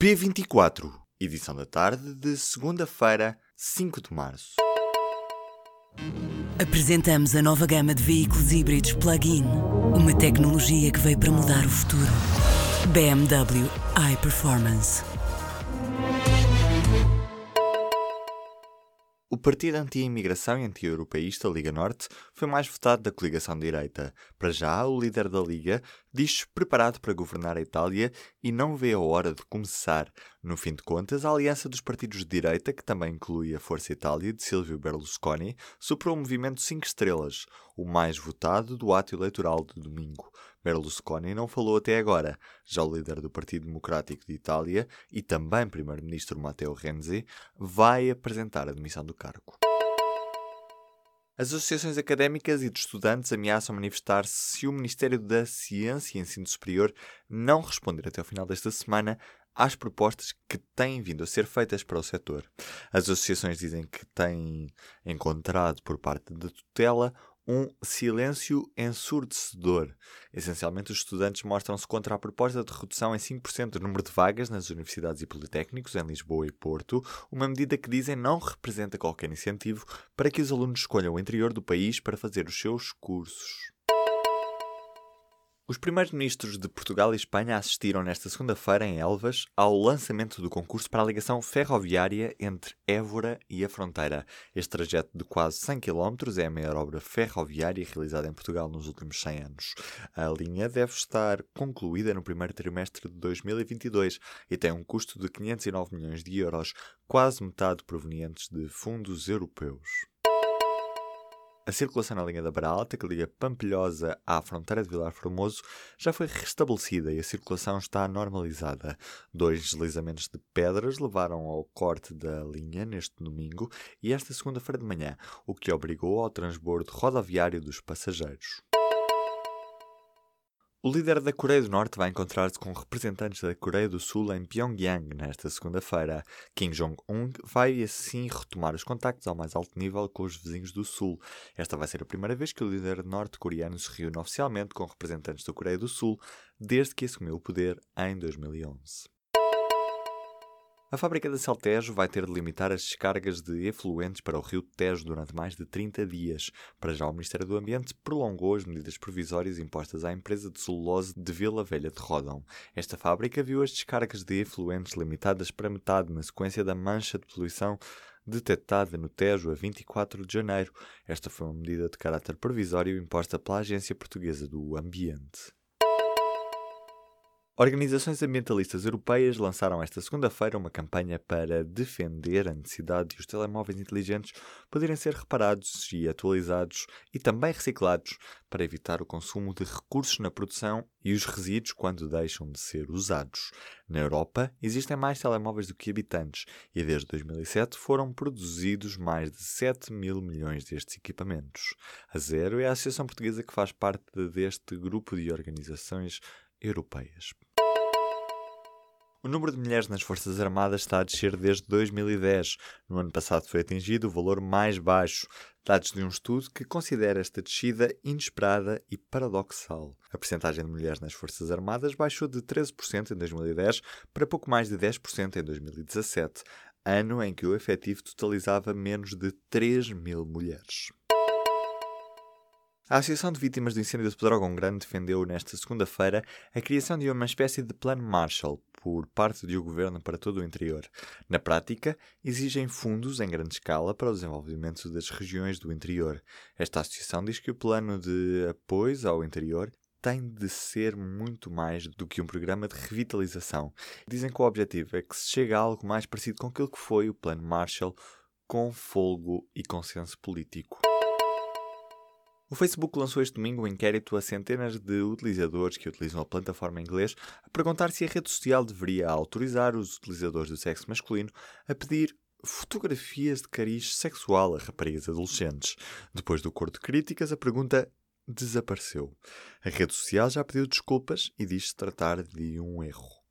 P24, edição da tarde de segunda-feira, 5 de março. Apresentamos a nova gama de veículos híbridos plug-in. Uma tecnologia que veio para mudar o futuro. BMW iPerformance. O partido anti-imigração e anti-europeísta Liga Norte foi mais votado da coligação de direita. Para já, o líder da Liga diz-se preparado para governar a Itália e não vê a hora de começar. No fim de contas, a aliança dos partidos de direita, que também inclui a Força Itália de Silvio Berlusconi, superou o movimento 5 estrelas, o mais votado do ato eleitoral de domingo. Berlusconi não falou até agora. Já o líder do Partido Democrático de Itália e também primeiro-ministro Matteo Renzi vai apresentar a demissão do cargo. As associações académicas e de estudantes ameaçam manifestar-se se o Ministério da Ciência e Ensino Superior não responder até ao final desta semana às propostas que têm vindo a ser feitas para o setor. As associações dizem que têm encontrado por parte da tutela um silêncio ensurdecedor. Essencialmente, os estudantes mostram-se contra a proposta de redução em 5% do número de vagas nas universidades e politécnicos em Lisboa e Porto, uma medida que dizem não representa qualquer incentivo para que os alunos escolham o interior do país para fazer os seus cursos. Os primeiros ministros de Portugal e Espanha assistiram nesta segunda-feira em Elvas ao lançamento do concurso para a ligação ferroviária entre Évora e a fronteira. Este trajeto de quase 100 km é a maior obra ferroviária realizada em Portugal nos últimos 100 anos. A linha deve estar concluída no primeiro trimestre de 2022 e tem um custo de 509 milhões de euros, quase metade provenientes de fundos europeus. A circulação na linha da Baralta, que liga Pampilhosa à fronteira de Vilar Formoso, já foi restabelecida e a circulação está normalizada. Dois deslizamentos de pedras levaram ao corte da linha neste domingo e esta segunda-feira de manhã, o que obrigou ao transbordo rodoviário dos passageiros. O líder da Coreia do Norte vai encontrar-se com representantes da Coreia do Sul em Pyongyang nesta segunda-feira. Kim Jong-un vai assim retomar os contactos ao mais alto nível com os vizinhos do Sul. Esta vai ser a primeira vez que o líder norte-coreano se reúne oficialmente com representantes da Coreia do Sul desde que assumiu o poder em 2011. A fábrica da Celtejo vai ter de limitar as descargas de efluentes para o rio Tejo durante mais de 30 dias. Para já, o Ministério do Ambiente prolongou as medidas provisórias impostas à empresa de celulose de Vila Velha de Rodão. Esta fábrica viu as descargas de efluentes limitadas para metade na sequência da mancha de poluição detectada no Tejo a 24 de janeiro. Esta foi uma medida de caráter provisório imposta pela Agência Portuguesa do Ambiente. Organizações ambientalistas europeias lançaram esta segunda-feira uma campanha para defender a necessidade de os telemóveis inteligentes poderem ser reparados e atualizados e também reciclados para evitar o consumo de recursos na produção e os resíduos quando deixam de ser usados. Na Europa, existem mais telemóveis do que habitantes e desde 2007 foram produzidos mais de 7 mil milhões destes equipamentos. A Zero é a associação portuguesa que faz parte deste grupo de organizações europeias. O número de mulheres nas Forças Armadas está a descer desde 2010. No ano passado foi atingido o valor mais baixo, dados de um estudo que considera esta descida inesperada e paradoxal. A percentagem de mulheres nas Forças Armadas baixou de 13% em 2010 para pouco mais de 10% em 2017, ano em que o efetivo totalizava menos de 3 mil mulheres. A Associação de Vítimas do Incêndio de Pedrógão Grande defendeu nesta segunda-feira a criação de uma espécie de plano Marshall por parte do governo para todo o interior. Na prática, exigem fundos em grande escala para o desenvolvimento das regiões do interior. Esta associação diz que o plano de apoio ao interior tem de ser muito mais do que um programa de revitalização. Dizem que o objetivo é que se chegue a algo mais parecido com aquilo que foi o Plano Marshall, com folgo e consenso político. O Facebook lançou este domingo um inquérito a centenas de utilizadores que utilizam a plataforma em inglês a perguntar se a rede social deveria autorizar os utilizadores do sexo masculino a pedir fotografias de cariz sexual a raparigas adolescentes. Depois do coro de críticas, a pergunta desapareceu. A rede social já pediu desculpas e diz-se tratar de um erro.